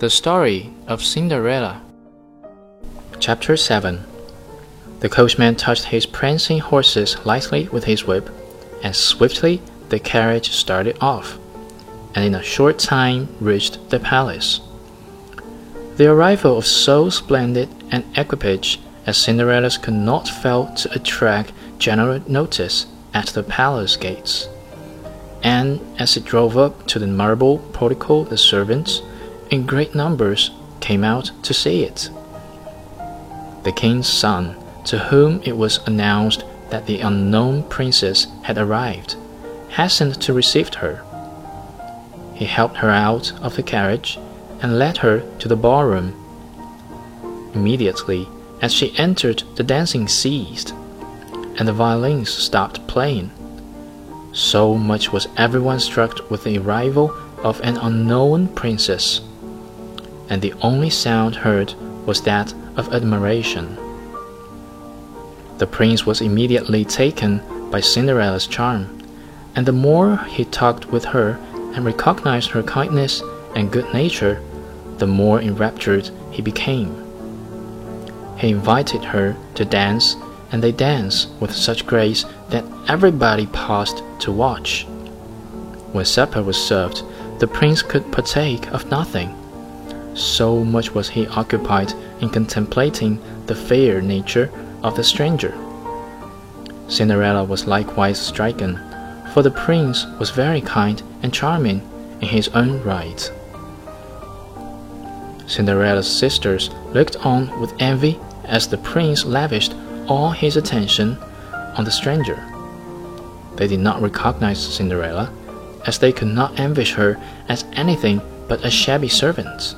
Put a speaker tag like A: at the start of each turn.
A: The Story of Cinderella. Chapter 7 The coachman touched his prancing horses lightly with his whip, and swiftly the carriage started off, and in a short time reached the palace. The arrival of so splendid an equipage as Cinderella's could not fail to attract general notice at the palace gates. And as it drove up to the marble portico, the servants, in great numbers, came out to see it. The king's son, to whom it was announced that the unknown princess had arrived, hastened to receive her. He helped her out of the carriage and led her to the ballroom. Immediately, as she entered, the dancing ceased, and the violins stopped playing. So much was everyone struck with the arrival of an unknown princess, and the only sound heard was that of admiration. The prince was immediately taken by Cinderella's charm, and the more he talked with her and recognized her kindness and good nature, the more enraptured he became. He invited her to dance, and they danced with such grace that everybody paused to watch. When supper was served, the prince could partake of nothing. So much was he occupied in contemplating the fair nature of the stranger. Cinderella was likewise stricken, for the prince was very kind and charming in his own right. Cinderella's sisters looked on with envy as the prince lavished all his attention on the stranger. They did not recognize Cinderella, as they could not envisage her as anything but a shabby servant.